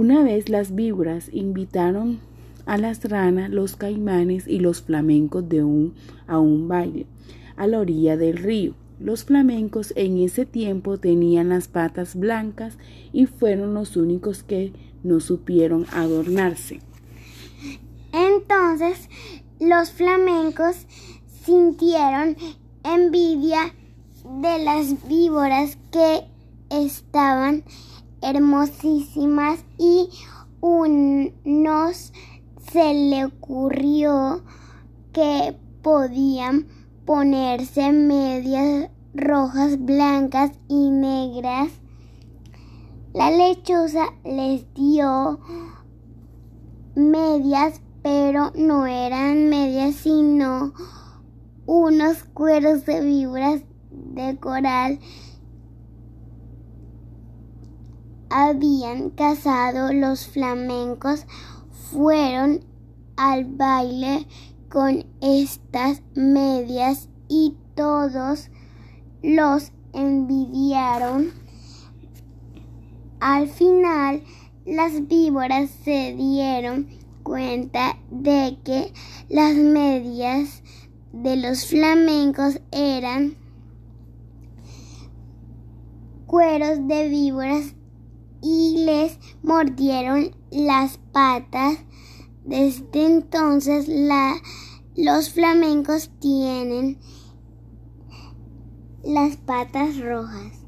Una vez las víboras invitaron a las ranas, los caimanes y los flamencos de un, a un baile a la orilla del río. Los flamencos en ese tiempo tenían las patas blancas y fueron los únicos que no supieron adornarse. Entonces los flamencos sintieron envidia de las víboras que estaban hermosísimas y unos se le ocurrió que podían ponerse medias rojas, blancas y negras. La lechuza les dio medias, pero no eran medias, sino unos cueros de víboras de coral. Habían cazado los flamencos fueron al baile con estas medias y todos los envidiaron. Al final, las víboras se dieron cuenta de que las medias de los flamencos eran cueros de víboras y les mordieron las patas. Desde entonces los flamencos tienen las patas rojas.